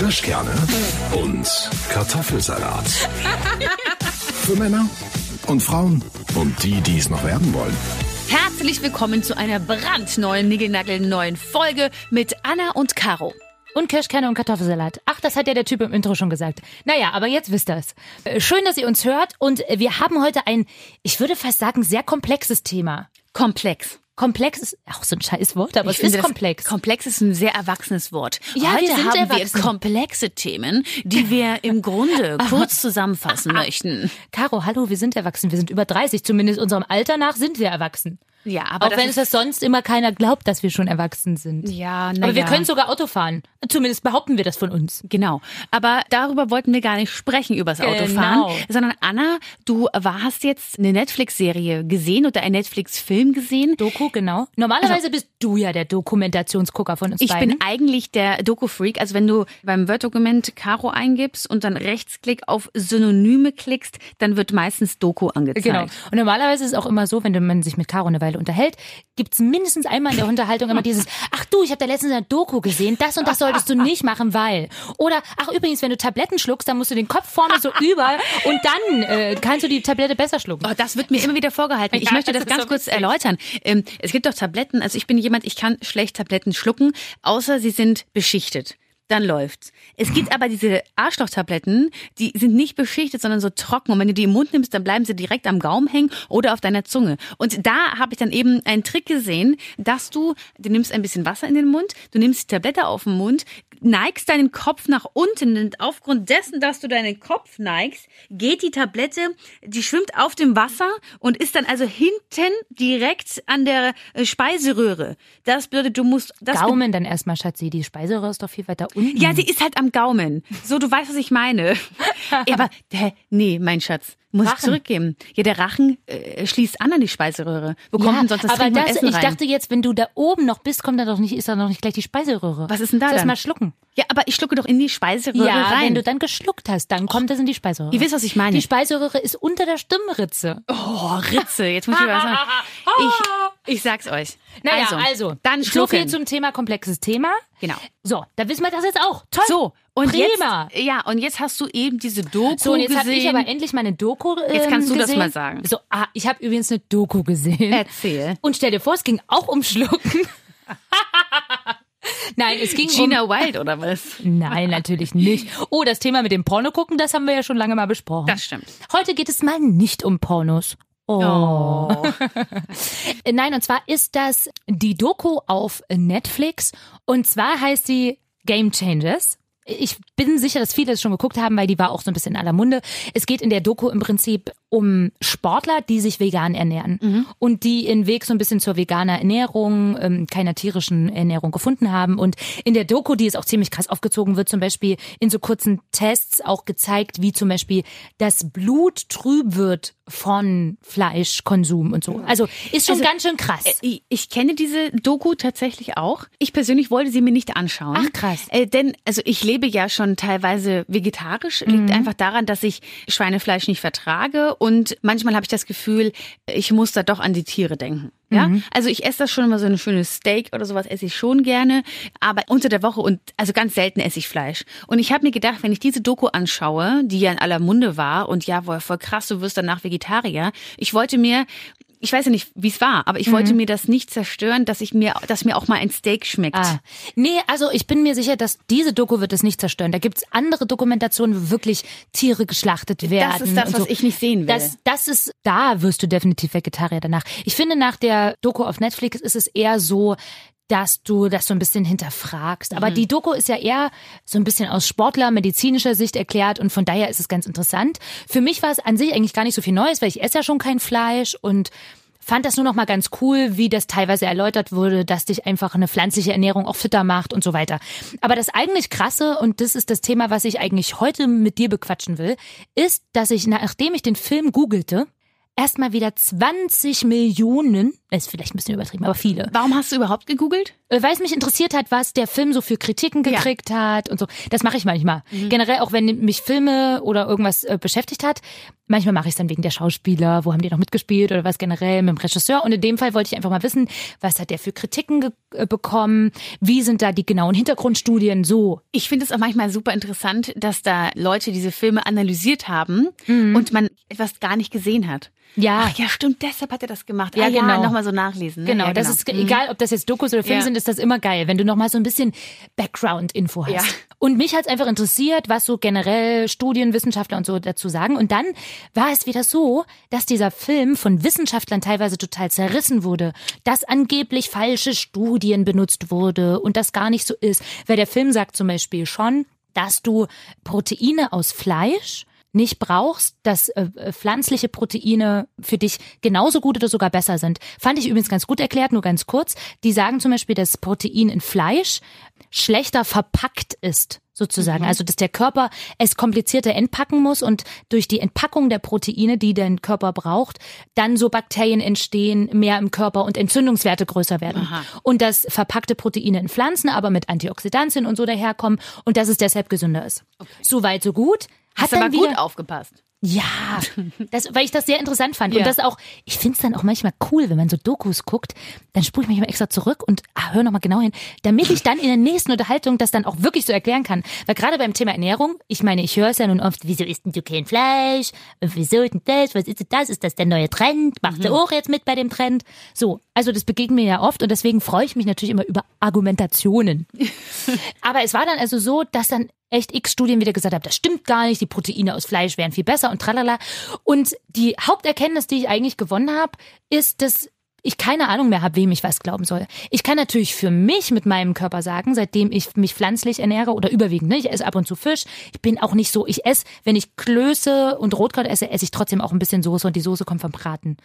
Kirschkerne und Kartoffelsalat. Für Männer und Frauen und die, die es noch werden wollen. Herzlich willkommen zu einer brandneuen, neuen Folge mit Anna und Caro. Und Kirschkerne und Kartoffelsalat. Ach, das hat ja der Typ im Intro schon gesagt. Naja, aber jetzt wisst ihr es. Äh, Schön, dass ihr uns hört und wir haben heute ein, ich würde fast sagen, sehr komplexes Thema. Komplex. Komplex ist auch so ein scheiß Wort, aber Ich es ist komplex. Komplex ist ein sehr erwachsenes Wort. Ja, Heute wir sind haben erwachsen. wir komplexe Themen, die wir im Grunde kurz zusammenfassen möchten. Caro, hallo, wir sind erwachsen. Wir sind über 30. Zumindest unserem Alter nach sind wir erwachsen. Ja, aber Auch wenn es das sonst immer keiner glaubt, dass wir schon erwachsen sind. Ja, na Aber wir ja. können sogar Auto fahren. Zumindest behaupten wir das von uns. Genau. Aber darüber wollten wir gar nicht sprechen, übers Genau. Autofahren. Sondern Anna, du hast jetzt eine Netflix-Serie gesehen oder einen Netflix-Film gesehen. Doku, genau. Normalerweise bist du ja der Dokumentationsgucker von uns Also Ich beiden. bin eigentlich der Doku-Freak. Also wenn du beim Word-Dokument Caro eingibst und dann Rechtsklick auf Synonyme klickst, dann wird meistens Doku angezeigt. Genau. Und normalerweise ist es auch immer so, wenn man sich mit Caro eine Weile unterhält, gibt's mindestens einmal in der Unterhaltung immer dieses, ach du, ich habe da letztens eine Doku gesehen, das und das solltest du nicht machen, weil. Oder, ach übrigens, wenn du Tabletten schluckst, dann musst du den Kopf vorne so über und dann äh, kannst du die Tablette besser schlucken. Oh, das wird mir immer wieder vorgehalten. Ich Ja, möchte das das ganz so kurz witzig. erläutern. Ähm, es gibt doch Tabletten, also ich bin jemand, ich kann schlecht Tabletten schlucken, außer sie sind beschichtet. Dann läuft's. Es gibt aber diese Arschlochtabletten, die sind nicht beschichtet, sondern so trocken. Und wenn du die im Mund nimmst, dann bleiben sie direkt am Gaumen hängen oder auf deiner Zunge. Und da habe ich dann eben einen Trick gesehen, dass du, du nimmst ein bisschen Wasser in den Mund, du nimmst die Tablette auf den Mund, neigst deinen Kopf nach unten und aufgrund dessen, dass du deinen Kopf neigst, geht die Tablette, die schwimmt auf dem Wasser und ist dann also hinten direkt an der äh, Speiseröhre. Das bedeutet, du musst das Gaumen dann erstmal, Schatzi, die Speiseröhre ist doch viel weiter unten. ja, sie ist halt am Gaumen. So, du weißt, was ich meine. aber, hä, nee, mein Schatz, muss ich Rachen. zurückgeben. Ja, der Rachen äh, schließt an an die Speiseröhre. Wo kommt denn sonst das aber das, Essen ich rein? dachte jetzt, wenn du da oben noch bist, kommt da doch nicht, ist da noch nicht gleich die Speiseröhre. Was ist denn da Lass dann? mal schlucken. ja, aber ich schlucke doch in die Speiseröhre Ja, rein. wenn du dann geschluckt hast, dann kommt das in die Speiseröhre. Ihr wisst, was ich meine. Die Speiseröhre ist unter der Stimmritze. oh, Ritze, jetzt muss ich was sagen. Ich, sag's euch. Naja, also, also, dann so schlucken. viel zum Thema komplexes Thema. Genau. So, da wissen wir das jetzt auch. Toll. So, und Prima. jetzt, ja, und jetzt hast du eben diese Doku So, und jetzt habe ich aber endlich meine Doku ähm, Jetzt kannst du das gesehen. mal sagen. So, ah, ich habe übrigens eine Doku gesehen. Erzähl. Und stell dir vor, es ging auch um Schlucken. Nein, es ging Gina Wild oder was? um... Nein, natürlich nicht. Oh, das Thema mit dem Porno gucken, das haben wir ja schon lange mal besprochen. Das stimmt. Heute geht es mal nicht um Pornos. Oh. Nein, und zwar ist das die Doku auf Netflix. Und zwar heißt sie Game Changers. Ich bin sicher, dass viele es schon geguckt haben, weil die war auch so ein bisschen in aller Munde. Es geht in der Doku im Prinzip um Sportler, die sich vegan ernähren und die ihren Weg so ein bisschen zur veganer Ernährung, ähm, keiner tierischen Ernährung gefunden haben. Und in der Doku, die ist auch ziemlich krass aufgezogen, wird zum Beispiel in so kurzen Tests auch gezeigt, wie zum Beispiel das Blut trüb wird von Fleischkonsum und so. Also ist schon Also, ganz schön krass. Ich, ich kenne diese Doku tatsächlich auch. Ich persönlich wollte sie mir nicht anschauen. Ach, krass. Äh, denn, also ich lebe ja schon teilweise vegetarisch. Mhm. Liegt einfach daran, dass ich Schweinefleisch nicht vertrage. Und manchmal habe ich das Gefühl, ich muss da doch an die Tiere denken. Ja, Mhm. also ich esse das schon mal so ein schönes Steak oder sowas esse ich schon gerne, aber unter der Woche und also ganz selten esse ich Fleisch. Und ich habe mir gedacht, wenn ich diese Doku anschaue, die ja in aller Munde war und ja, voll krass, du wirst danach Vegetarier. Ich wollte mir ich weiß ja nicht, wie es war, aber ich Mhm. wollte mir das nicht zerstören, dass ich mir, dass mir auch mal ein Steak schmeckt. Ah. Nee, also ich bin mir sicher, dass diese Doku wird es nicht zerstören. Da gibt's andere Dokumentationen, wo wirklich Tiere geschlachtet werden. ist das, und was so. ich nicht sehen will. Das, das ist, da wirst du definitiv Vegetarier danach. Ich finde, nach der Doku auf Netflix ist es eher so, dass du das so ein bisschen hinterfragst. Mhm. Aber die Doku ist ja eher so ein bisschen aus Sportler, medizinischer Sicht erklärt und von daher ist es ganz interessant. Für mich war es an sich eigentlich gar nicht so viel Neues, weil ich esse ja schon kein Fleisch und fand das nur noch mal ganz cool, wie das teilweise erläutert wurde, dass dich einfach eine pflanzliche Ernährung auch fitter macht und so weiter. Aber das eigentlich krasse und das ist das Thema, was ich eigentlich heute mit dir bequatschen will, ist, dass ich nachdem ich den Film googelte, erstmal wieder 20 Millionen, das ist vielleicht ein bisschen übertrieben, aber viele, Warum hast du überhaupt gegoogelt? äh, weil es mich interessiert hat, was der Film so für Kritiken Ja. gekriegt hat und so. Das mache ich manchmal. Generell auch wenn mich Filme oder irgendwas äh, beschäftigt hat, Manchmal mache ich es dann wegen der Schauspieler, wo haben die noch mitgespielt oder was generell mit dem Regisseur. Und in dem Fall wollte ich einfach mal wissen, was hat der für Kritiken äh, bekommen? Wie sind da die genauen Hintergrundstudien so? Ich finde es auch manchmal super interessant, dass da Leute diese Filme analysiert haben mhm. und man etwas gar nicht gesehen hat. Ja. Ach ja, stimmt, deshalb hat er das gemacht. Ja, ah, genau. Ja, nochmal so nachlesen. Ne? Genau, ja, das genau. ist egal, ob das jetzt Dokus oder Filme Ja. sind, ist das immer geil, wenn du nochmal so ein bisschen Background-Info hast. Ja. Und mich hat es einfach interessiert, was so generell Studien, Wissenschaftler und so dazu sagen. Und dann war es wieder so, dass dieser Film von Wissenschaftlern teilweise total zerrissen wurde, dass angeblich falsche Studien benutzt wurde und das gar nicht so ist. Weil der Film sagt zum Beispiel schon, dass du Proteine aus Fleisch nicht brauchst, dass äh, äh, pflanzliche Proteine für dich genauso gut oder sogar besser sind. Fand ich übrigens ganz gut erklärt, nur ganz kurz. Die sagen zum Beispiel, dass Protein in Fleisch schlechter verpackt ist, sozusagen. Also, dass der Körper es komplizierter entpacken muss und durch die Entpackung der Proteine, die dein Körper braucht, dann so Bakterien entstehen, mehr im Körper und Entzündungswerte größer werden. Aha. Und dass verpackte Proteine in Pflanzen aber mit Antioxidantien und so daherkommen und dass es deshalb gesünder ist. So weit, so gut. Hast Hat aber dann gut wieder, aufgepasst. Ja, das, weil ich das sehr interessant fand. Ja. Und das auch, ich finde es dann auch manchmal cool, wenn man so Dokus guckt, dann spule ich manchmal extra zurück und ah, hör nochmal genau hin, damit ich dann in der nächsten Unterhaltung das dann auch wirklich so erklären kann. Weil gerade beim Thema Ernährung, ich meine, ich höre es ja nun oft, wieso isst denn du kein Fleisch? Und wieso denn das? Was ist denn das? Ist das der neue Trend? Macht du auch jetzt mit bei dem Trend? So, also das begegnet mir ja oft und deswegen freue ich mich natürlich immer über Argumentationen. Aber es war dann also so, dass dann echt x Studien wieder gesagt haben, das stimmt gar nicht, die Proteine aus Fleisch wären viel besser und tralala. Und die Haupterkenntnis, die ich eigentlich gewonnen habe, ist, dass ich keine Ahnung mehr habe, wem ich was glauben soll. Ich kann natürlich für mich mit meinem Körper sagen, seitdem ich mich pflanzlich ernähre oder überwiegend, ne, ich esse ab und zu Fisch. Ich bin auch nicht so, ich esse, wenn ich Klöße und Rotkraut esse, esse ich trotzdem auch ein bisschen Soße und die Soße kommt vom Braten.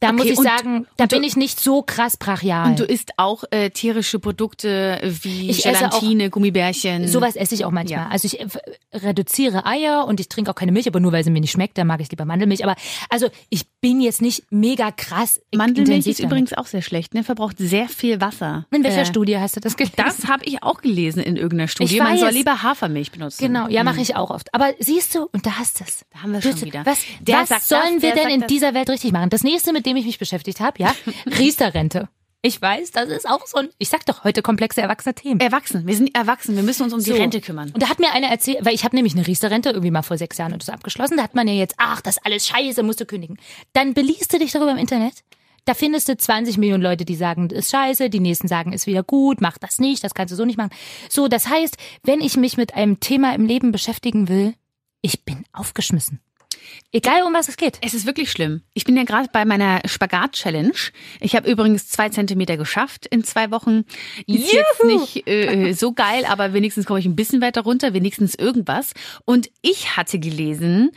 Da Okay, muss ich und- sagen, da und du- bin ich nicht so krass brachial. Und du isst auch äh, tierische Produkte wie Ich esse auch- Gelatine, Gummibärchen. Sowas esse ich auch manchmal. Ja. Also ich äh, reduziere Eier und ich trinke auch keine Milch, aber nur weil sie mir nicht schmeckt, da mag ich lieber Mandelmilch. Aber also ich bin jetzt nicht mega krass. Mandelmilch. Übrigens auch sehr schlecht, ne? Verbraucht sehr viel Wasser. In welcher Äh, Studie hast du das gelesen? Das habe ich auch gelesen in irgendeiner Studie. Ich Man soll lieber Hafermilch benutzen. Genau, ja, mache ich auch oft. Aber siehst du, und da hast du es. Da haben wir Du- schon wieder. Was, was sollen das, wir denn in das. dieser Welt richtig machen? Das nächste, mit dem ich mich beschäftigt habe, ja, Riester-Rente. Ich weiß, das ist auch so ein, ich sag doch heute komplexe erwachsene Themen. Erwachsen. Wir sind erwachsen. Wir müssen uns um die So. Rente kümmern. Und da hat mir einer erzählt, weil ich habe nämlich eine Riester-Rente irgendwie mal vor sechs Jahren und das abgeschlossen. Da hat man ja jetzt, ach, das ist alles scheiße, musst du kündigen. Dann beliest du dich darüber im Internet. Da findest du 20 Millionen Leute, die sagen, das ist scheiße, die nächsten sagen, ist wieder gut, mach das nicht, das kannst du so nicht machen. So, das heißt, wenn ich mich mit einem Thema im Leben beschäftigen will, ich bin aufgeschmissen. Egal, um was es geht. Es ist wirklich schlimm. Ich bin ja gerade bei meiner Spagat-Challenge. Ich habe übrigens zwei Zentimeter geschafft in zwei Wochen. Ist jetzt Juhu! nicht äh, so geil, aber wenigstens komme ich ein bisschen weiter runter, wenigstens irgendwas. Und ich hatte gelesen,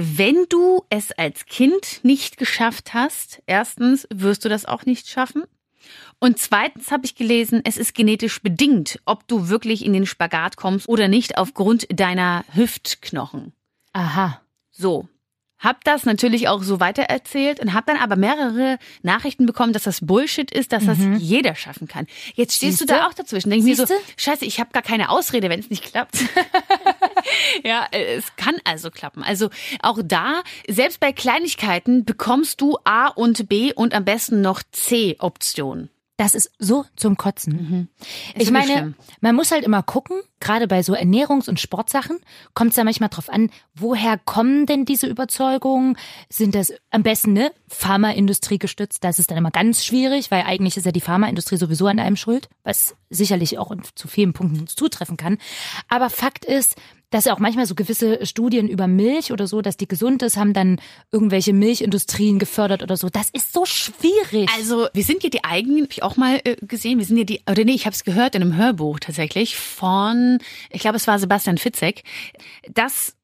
wenn du es als Kind nicht geschafft hast, erstens wirst du das auch nicht schaffen. Und zweitens habe ich gelesen, es ist genetisch bedingt, ob du wirklich in den Spagat kommst oder nicht aufgrund deiner Hüftknochen. Aha. So. Hab das natürlich auch so weitererzählt und hab dann aber mehrere Nachrichten bekommen, dass das Bullshit ist, dass das jeder schaffen kann. Jetzt stehst du Siehste? da auch dazwischen. Denk mir so, Siehste? scheiße, ich habe gar keine Ausrede, wenn es nicht klappt. ja, äh, es kann also klappen. Also auch da, selbst bei Kleinigkeiten bekommst du A und B und am besten noch C Optionen. Das ist so zum Kotzen. Ist Ich meine, schlimm. man muss halt immer gucken, gerade bei so Ernährungs- und Sportsachen, kommt es da manchmal drauf an, woher kommen denn diese Überzeugungen? Sind das am besten, ne, Pharmaindustrie gestützt? Das ist dann immer ganz schwierig, weil eigentlich ist ja die Pharmaindustrie sowieso an einem schuld, was sicherlich auch zu vielen Punkten zutreffen kann. Aber Fakt ist, dass ja auch manchmal so gewisse Studien über Milch oder so, dass die gesund ist, haben dann irgendwelche Milchindustrien gefördert oder so. Das ist so schwierig. Also, wir sind ja die eigenen, habe ich auch mal äh, gesehen, wir sind ja die, oder nee, ich habe es gehört in einem Hörbuch tatsächlich von, ich glaube, es war Sebastian Fitzek, dass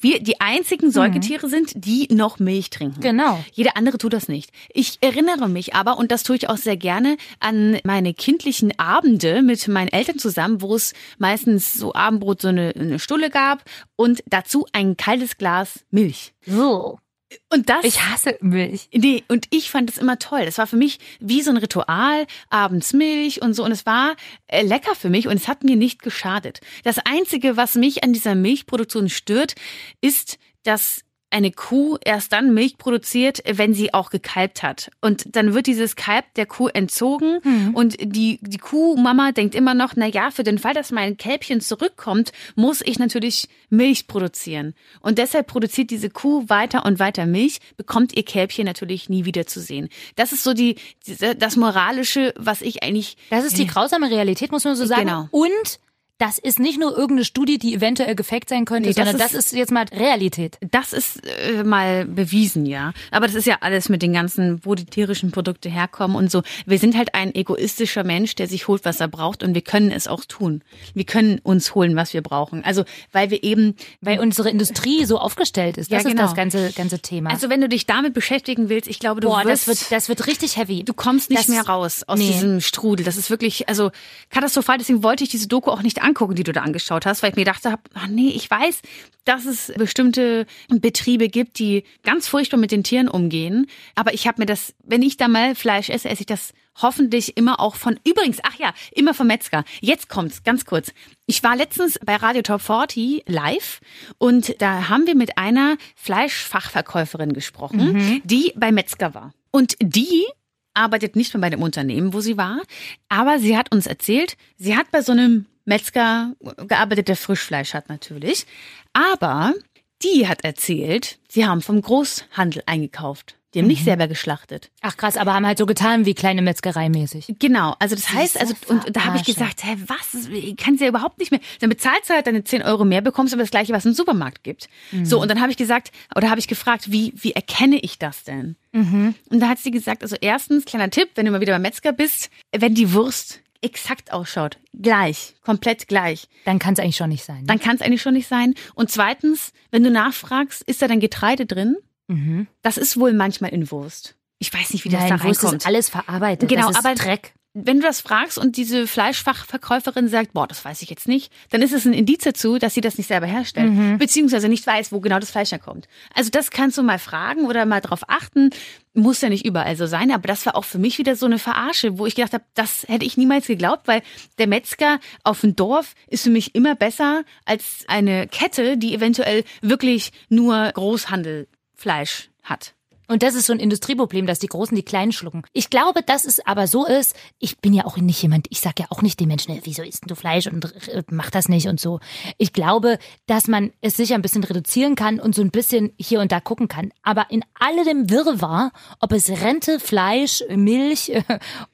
wir die einzigen Säugetiere sind, die noch Milch trinken. Genau. Jeder andere tut das nicht. Ich erinnere mich aber, und das tue ich auch sehr gerne, an meine kindlichen Abende mit meinen Eltern zusammen, wo es meistens so Abendbrot so eine, eine Stulle gab und dazu ein kaltes Glas Milch. so. Und das Ich hasse Milch. Nee, und ich fand es immer toll. Das war für mich wie so ein Ritual, abends Milch und so. Und es war äh, lecker für mich und es hat mir nicht geschadet. Das Einzige, was mich an dieser Milchproduktion stört, ist, dass eine Kuh erst dann Milch produziert, wenn sie auch gekalbt hat. Und dann wird dieses Kalb der Kuh entzogen mhm. und die, die Kuhmama denkt immer noch, na ja, für den Fall, dass mein Kälbchen zurückkommt, muss ich natürlich Milch produzieren. Und deshalb produziert diese Kuh weiter und weiter Milch, bekommt ihr Kälbchen natürlich nie wieder zu sehen. Das ist so die, das Moralische, was ich eigentlich. Das ist die grausame Realität, muss man so sagen. Genau. Und das ist nicht nur irgendeine Studie, die eventuell gefaked sein könnte, nee, das sondern ist, das ist jetzt mal Realität. Das ist äh, mal bewiesen, ja. Aber das ist ja alles mit den ganzen, wo die tierischen Produkte herkommen und so. Wir sind halt ein egoistischer Mensch, der sich holt, was er braucht und wir können es auch tun. Wir können uns holen, was wir brauchen. Also, weil wir eben... Weil unsere Industrie so aufgestellt ist. Das ja, genau. ist das ganze, ganze Thema. Also, wenn du dich damit beschäftigen willst, ich glaube, du Boah, wirst... das wird, das wird richtig heavy. Du kommst nicht das, mehr raus aus nee. diesem Strudel. Das ist wirklich, also, katastrophal. Deswegen wollte ich diese Doku auch nicht angucken, die du da angeschaut hast, weil ich mir dachte, ach nee, ich weiß, dass es bestimmte Betriebe gibt, die ganz furchtbar mit den Tieren umgehen. Aber ich habe mir das, wenn ich da mal Fleisch esse, esse ich das hoffentlich immer auch von, übrigens, ach ja, immer vom Metzger. Jetzt kommt's, ganz kurz. Ich war letztens bei Radio Top 40 live und da haben wir mit einer Fleischfachverkäuferin gesprochen, mhm. die bei Metzger war. Und die arbeitet nicht mehr bei dem Unternehmen, wo sie war, aber sie hat uns erzählt, sie hat bei so einem Metzger gearbeitet, der Frischfleisch hat natürlich. Aber die hat erzählt, sie haben vom Großhandel eingekauft. Die haben mhm. nicht selber geschlachtet. Ach krass, aber haben halt so getan wie kleine Metzgerei mäßig. Genau, also das, das heißt, also und da habe ich gesagt, hä, was? Kannst du ja überhaupt nicht mehr. Dann bezahlst du halt deine 10 Euro mehr, bekommst aber das gleiche, was im Supermarkt gibt. Mhm. So, und dann habe ich gesagt, oder habe ich gefragt, wie, wie erkenne ich das denn? Mhm. Und da hat sie gesagt, also erstens, kleiner Tipp, wenn du mal wieder beim Metzger bist, wenn die Wurst exakt ausschaut, gleich, komplett gleich. Dann kann es eigentlich schon nicht sein. Ne? Dann kann es eigentlich schon nicht sein. Und zweitens, wenn du nachfragst, ist da dann Getreide drin? Mhm. Das ist wohl manchmal in Wurst. Ich weiß nicht, wie das Nein, da reinkommt. Wurst ist alles verarbeitet. Genau, aber Dreck wenn du das fragst und diese Fleischfachverkäuferin sagt, boah, das weiß ich jetzt nicht, dann ist es ein Indiz dazu, dass sie das nicht selber herstellt, mhm. beziehungsweise nicht weiß, wo genau das Fleisch herkommt. Also das kannst du mal fragen oder mal drauf achten. Muss ja nicht überall so sein, aber das war auch für mich wieder so eine Verarsche, wo ich gedacht habe, das hätte ich niemals geglaubt, weil der Metzger auf dem Dorf ist für mich immer besser als eine Kette, die eventuell wirklich nur Großhandelfleisch hat. Und das ist so ein Industrieproblem, dass die Großen die Kleinen schlucken. Ich glaube, dass es aber so ist, ich bin ja auch nicht jemand, ich sag ja auch nicht den Menschen, wieso isst du Fleisch und äh, mach das nicht und so. Ich glaube, dass man es sicher ein bisschen reduzieren kann und so ein bisschen hier und da gucken kann. Aber in alledem Wirrwarr, ob es Rente, Fleisch, Milch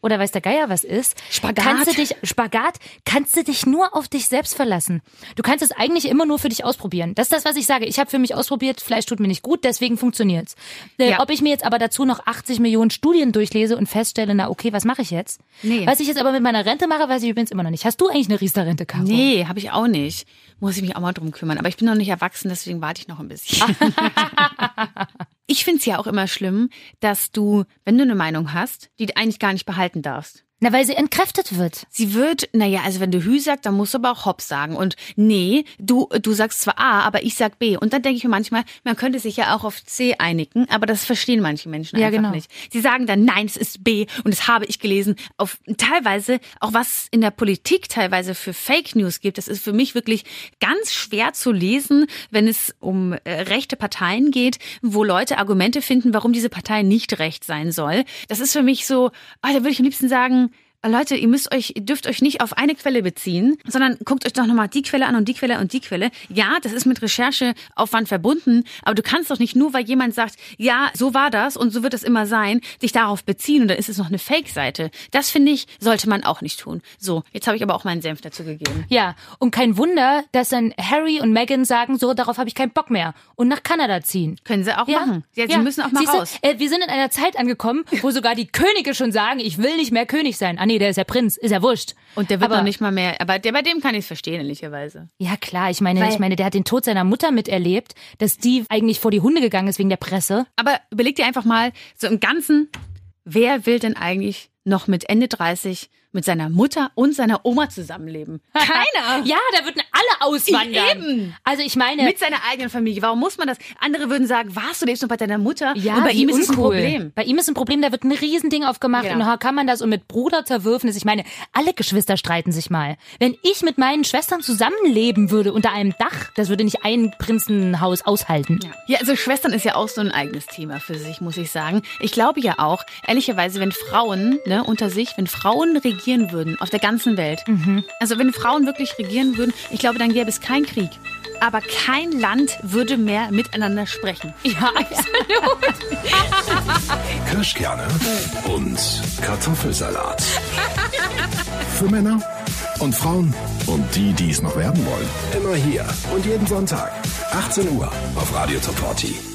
oder weiß der Geier was ist, Spagat. kannst du dich, Spagat, kannst du dich nur auf dich selbst verlassen. Du kannst es eigentlich immer nur für dich ausprobieren. Das ist das, was ich sage. Ich habe für mich ausprobiert, Fleisch tut mir nicht gut, deswegen funktioniert's. Äh, ja. Ob ich mir jetzt aber dazu noch 80 Millionen Studien durchlese und feststelle, na okay, was mache ich jetzt? Nee. Was ich jetzt aber mit meiner Rente mache, weiß ich übrigens immer noch nicht. Hast du eigentlich eine Riester-Rente, Caro? Nee, habe ich auch nicht. Muss ich mich auch mal drum kümmern. Aber ich bin noch nicht erwachsen, deswegen warte ich noch ein bisschen. ich finde es ja auch immer schlimm, dass du, wenn du eine Meinung hast, die eigentlich gar nicht behalten darfst. Na, weil sie entkräftet wird. Sie wird, naja, also wenn du Hü sagst, dann musst du aber auch Hopp sagen. Und nee, du, du sagst zwar A, aber ich sag B. Und dann denke ich mir manchmal, man könnte sich ja auch auf C einigen, aber das verstehen manche Menschen ja, einfach genau. nicht. Sie sagen dann, nein, es ist B und das habe ich gelesen. Auf teilweise, auch was in der Politik teilweise für Fake News gibt, das ist für mich wirklich ganz schwer zu lesen, wenn es um äh, rechte Parteien geht, wo Leute Argumente finden, warum diese Partei nicht recht sein soll. Das ist für mich so, oh, da würde ich am liebsten sagen, Leute, ihr müsst euch, ihr dürft euch nicht auf eine Quelle beziehen, sondern guckt euch doch nochmal die Quelle an und die Quelle und die Quelle. Ja, das ist mit Rechercheaufwand verbunden, aber du kannst doch nicht nur, weil jemand sagt, ja, so war das und so wird es immer sein, dich darauf beziehen und dann ist es noch eine Fake-Seite. Das finde ich, sollte man auch nicht tun. So, jetzt habe ich aber auch meinen Senf dazu gegeben. Ja, und kein Wunder, dass dann Harry und Meghan sagen, so, darauf habe ich keinen Bock mehr und nach Kanada ziehen. Können sie auch ja. machen. Ja, sie ja. müssen auch mal Siehste, raus. Äh, wir sind in einer Zeit angekommen, wo sogar die Könige schon sagen, ich will nicht mehr König sein nee, der ist ja Prinz, ist ja wurscht. Und der wird aber, noch nicht mal mehr, aber der, bei dem kann ich es verstehen, ehrlicherweise. Ja, klar, ich meine, Weil, ich meine, der hat den Tod seiner Mutter miterlebt, dass die eigentlich vor die Hunde gegangen ist wegen der Presse. Aber überleg dir einfach mal, so im Ganzen, wer will denn eigentlich noch mit Ende 30 mit seiner Mutter und seiner Oma zusammenleben? Keiner. ja, da würden alle auswandern. Eben. Also ich meine, mit seiner eigenen Familie. Warum muss man das? Andere würden sagen, warst du lebst noch bei deiner Mutter? ja, und bei ihm ist es ein. Problem. Bei ihm ist ein Problem, da wird ein Riesending aufgemacht Ja. und kann man das und mit Bruderzerwürfnis. Ich meine, alle Geschwister streiten sich mal. Wenn ich mit meinen Schwestern zusammenleben würde unter einem Dach, das würde nicht ein Prinzenhaus aushalten. Ja, also Schwestern ist ja auch so ein eigenes Thema für sich, muss ich sagen. Ich glaube ja auch, ehrlicherweise, wenn Frauen ne, unter sich, wenn Frauen regieren würden auf der ganzen Welt, also wenn Frauen wirklich regieren würden, ich glaube, dann gäbe es keinen Krieg. Aber kein Land würde mehr miteinander sprechen. Ja, absolut. Kirschkerne und Kartoffelsalat. Für Männer und Frauen und die, die es noch werden wollen. Immer hier und jeden Sonntag. 18 Uhr auf Radio Top 40.